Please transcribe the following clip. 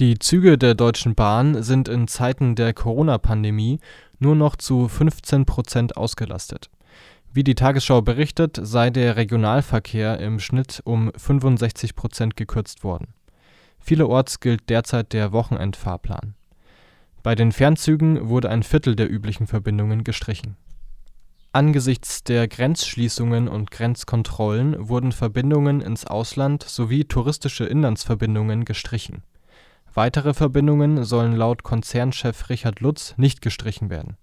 Die Züge der Deutschen Bahn sind in Zeiten der Corona-Pandemie nur noch zu 15 Prozent ausgelastet. Wie die Tagesschau berichtet, sei der Regionalverkehr im Schnitt um 65 Prozent gekürzt worden. Vielerorts gilt derzeit der Wochenendfahrplan. Bei den Fernzügen wurde ein Viertel der üblichen Verbindungen gestrichen. Angesichts der Grenzschließungen und Grenzkontrollen wurden Verbindungen ins Ausland sowie touristische Inlandsverbindungen gestrichen Weitere Verbindungen sollen laut Konzernchef Richard Lutz nicht gestrichen werden